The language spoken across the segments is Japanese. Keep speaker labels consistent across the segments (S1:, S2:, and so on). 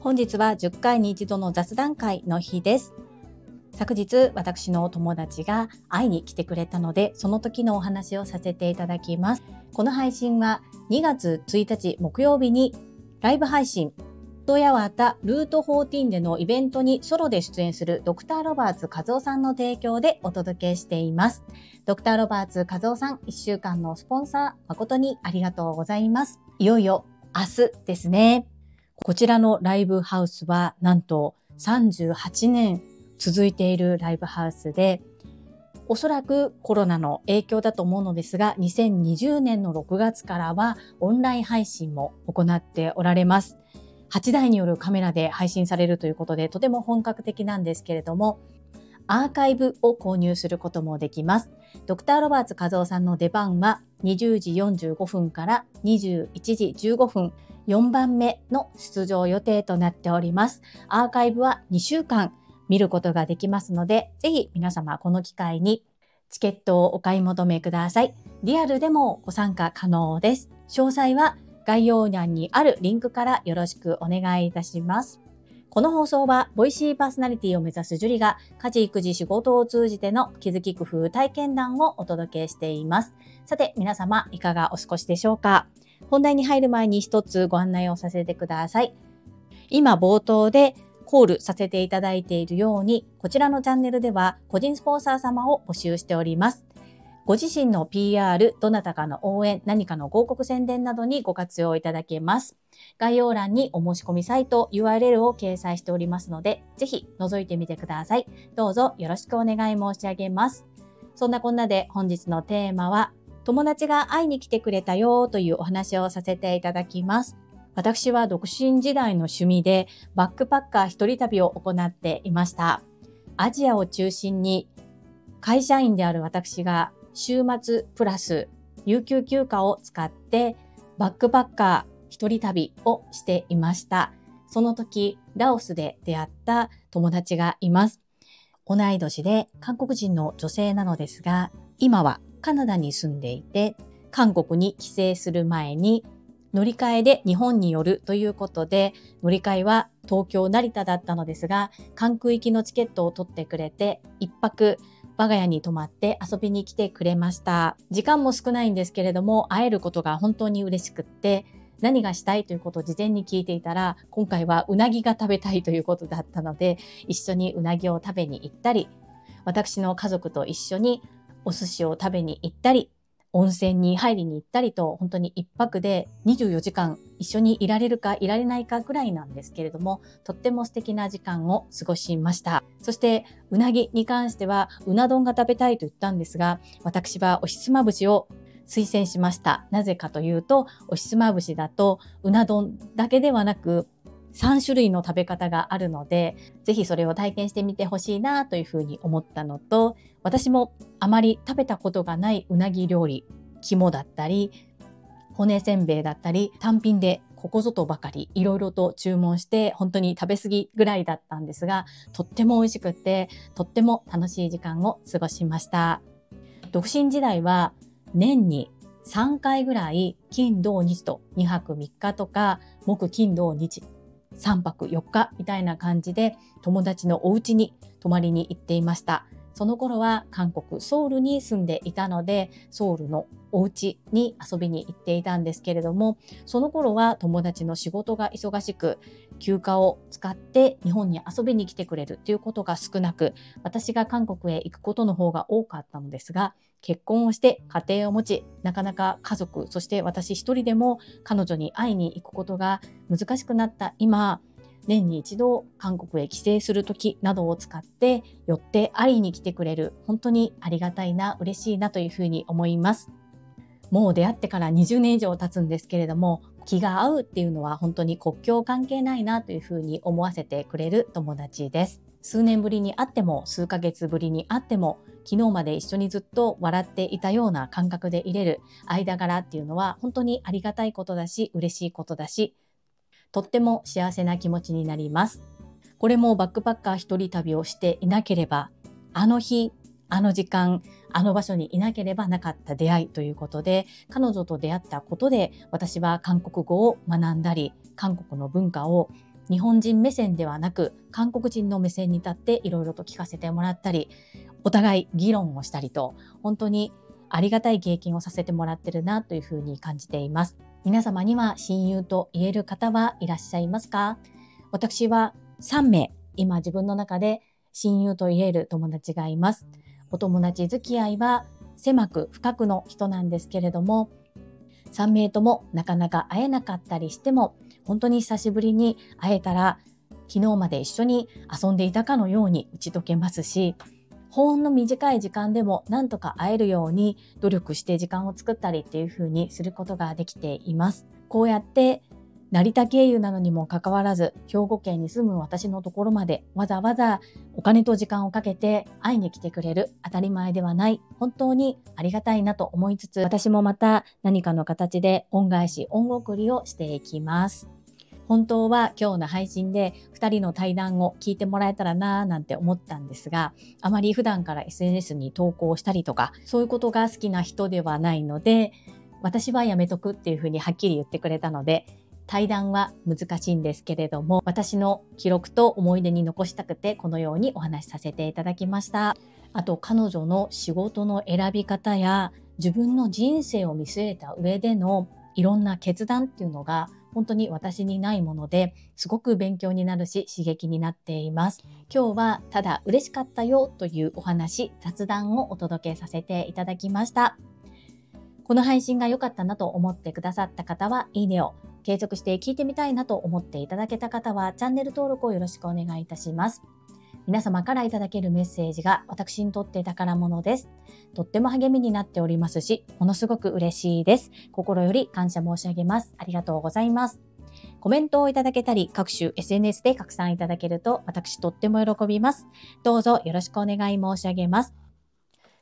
S1: 本日は10回に一度の雑談会の日です。昨日私の友達が会いに来てくれたのでその時のお話をさせていただきますこの配信は2月1日木曜日にライブ配信トヤワタルート14でのイベントにソロで出演するドクターロバーツ和夫さんの提供でお届けしています。ドクターロバーツ和夫さん、1週間のスポンサー誠にありがとうございます。いよいよ明日ですね。こちらのライブハウスはなんと38年続いているライブハウスで、おそらくコロナの影響だと思うのですが、2020年の6月からはオンライン配信も行っておられます。8台によるカメラで配信されるということで、とても本格的なんですけれども、アーカイブを購入することもできます。ドクターロバーツ和夫さんの出番は20時45分から21時15分、4番目の出場予定となっております。アーカイブは2週間見ることができますので、ぜひ皆様この機会にチケットをお買い求めください。リアルでもご参加可能です。詳細は概要欄にあるリンクからよろしくお願いいたします。この放送は、ボイシーパーソナリティを目指すジュリが、家事、育児、仕事を通じての気づき工夫、体験談をお届けしています。さて、皆様、いかがお過ごしでしょうか？本題に入る前に一つご案内をさせてください。今、冒頭でコールさせていただいているように、こちらのチャンネルでは個人スポンサー様を募集しております。ご自身の PR、どなたかの応援、何かの広告宣伝などにご活用いただけます。概要欄にお申し込みサイト URL を掲載しておりますので、ぜひ覗いてみてください。どうぞよろしくお願い申し上げます。そんなこんなで本日のテーマは、友達が会いに来てくれたよというお話をさせていただきます。私は独身時代の趣味でバックパッカー一人旅を行っていました。アジアを中心に会社員である私が週末プラス有給休暇を使ってバックパッカー一人旅をしていました。その時、ラオスで出会った友達がいます。同い年で韓国人の女性なのですが、今はカナダに住んでいて、韓国に帰省する前に乗り換えで日本に寄るということで、乗り換えは東京成田だったのですが、関空行きのチケットを取ってくれて、一泊我が家に泊まって遊びに来てくれました。時間も少ないんですけれども、会えることが本当に嬉しくって、何がしたいということを事前に聞いていたら、今回はうなぎが食べたいということだったので、一緒にうなぎを食べに行ったり、私の家族と一緒にお寿司を食べに行ったり、温泉に入りに行ったりと、本当に一泊で24時間一緒にいられるかいられないかぐらいなんですけれども、とっても素敵な時間を過ごしました。そして、うなぎに関しては、うな丼が食べたいと言ったんですが、私はおひつまぶしを推薦しました。なぜかというと、おひつまぶしだと、うな丼だけではなく、3種類の食べ方があるので、ぜひそれを体験してみてほしいなというふうに思ったのと、私もあまり食べたことがないうなぎ料理、肝だったり、骨せんべいだったり、単品でここぞとばかりいろいろと注文して本当に食べ過ぎぐらいだったんですが、とっても美味しくて、とっても楽しい時間を過ごしました。独身時代は年に3回ぐらい金土日と2泊3日とか木金土日3泊4日みたいな感じで友達のお家に泊まりに行っていました。その頃は韓国ソウルに住んでいたのでソウルのお家に遊びに行っていたんですけれどもその頃は友達の仕事が忙しく休暇を使って日本に遊びに来てくれるということが少なく私が韓国へ行くことの方が多かったのですが結婚をして家庭を持ちなかなか家族そして私一人でも彼女に会いに行くことが難しくなった今年に一度韓国へ帰省する時などを使って寄って会いに来てくれる本当にありがたいな嬉しいなというふうに思います。もう出会ってから20年以上経つんですけれども気が合うっていうのは本当に国境関係ないなというふうに思わせてくれる友達です。数年ぶりに会っても数ヶ月ぶりに会っても昨日まで一緒にずっと笑っていたような感覚でいれる間柄っていうのは本当にありがたいことだし嬉しいことだしとっても幸せな気持ちになります。これもバックパッカー一人旅をしていなければ、あの日、あの時間、あの場所にいなければなかった出会いということで、彼女と出会ったことで、私は韓国語を学んだり、韓国の文化を日本人目線ではなく、韓国人の目線に立っていろいろと聞かせてもらったり、お互い議論をしたりと、本当にありがたい経験をさせてもらってるなというふうに感じています。皆様には親友と言える方はいらっしゃいますか？私は3名、今自分の中で親友と言える友達がいます。お友達付き合いは狭く深くの人なんですけれども、3名ともなかなか会えなかったりしても、本当に久しぶりに会えたら、昨日まで一緒に遊んでいたかのように打ち解けますし、ほんの短い時間でもなんとか会えるように努力して時間を作ったりっていう風にすることができています。こうやって成田経由なのにもかかわらず、兵庫県に住む私のところまでわざわざお金と時間をかけて会いに来てくれる当たり前ではない、本当にありがたいなと思いつつ、私もまた何かの形で恩返し、恩送りをしていきます。本当は今日の配信で2人の対談を聞いてもらえたらなぁなんて思ったんですが、あまり普段から SNS に投稿したりとか、そういうことが好きな人ではないので、私はやめとくっていうふうにはっきり言ってくれたので、対談は難しいんですけれども、私の記録と思い出に残したくて、このようにお話しさせていただきました。あと、彼女の仕事の選び方や、自分の人生を見据えた上でのいろんな決断っていうのが、本当に私にないもので、すごく勉強になるし、刺激になっています。今日は、ただ嬉しかったよというお話、雑談をお届けさせていただきました。この配信が良かったなと思ってくださった方は、いいねを継続して聞いてみたいなと思っていただけた方は、チャンネル登録をよろしくお願いいたします。皆様からいただけるメッセージが私にとって宝物です。とっても励みになっておりますし、ものすごく嬉しいです。心より感謝申し上げます。ありがとうございます。コメントをいただけたり、各種 SNS で拡散いただけると私とっても喜びます。どうぞよろしくお願い申し上げます。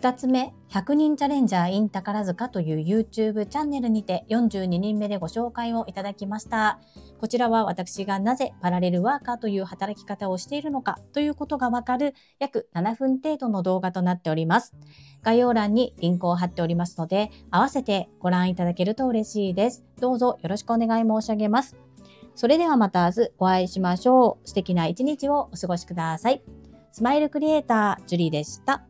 S1: 2つ目、100人チャレンジャー in 宝塚という YouTube チャンネルにて42人目でご紹介をいただきました。こちらは私がなぜパラレルワーカーという働き方をしているのかということがわかる約7分程度の動画となっております。概要欄にリンクを貼っておりますので、合わせてご覧いただけると嬉しいです。どうぞよろしくお願い申し上げます。それではまた明日お会いしましょう。素敵な一日をお過ごしください。スマイルクリエイター、ジュリーでした。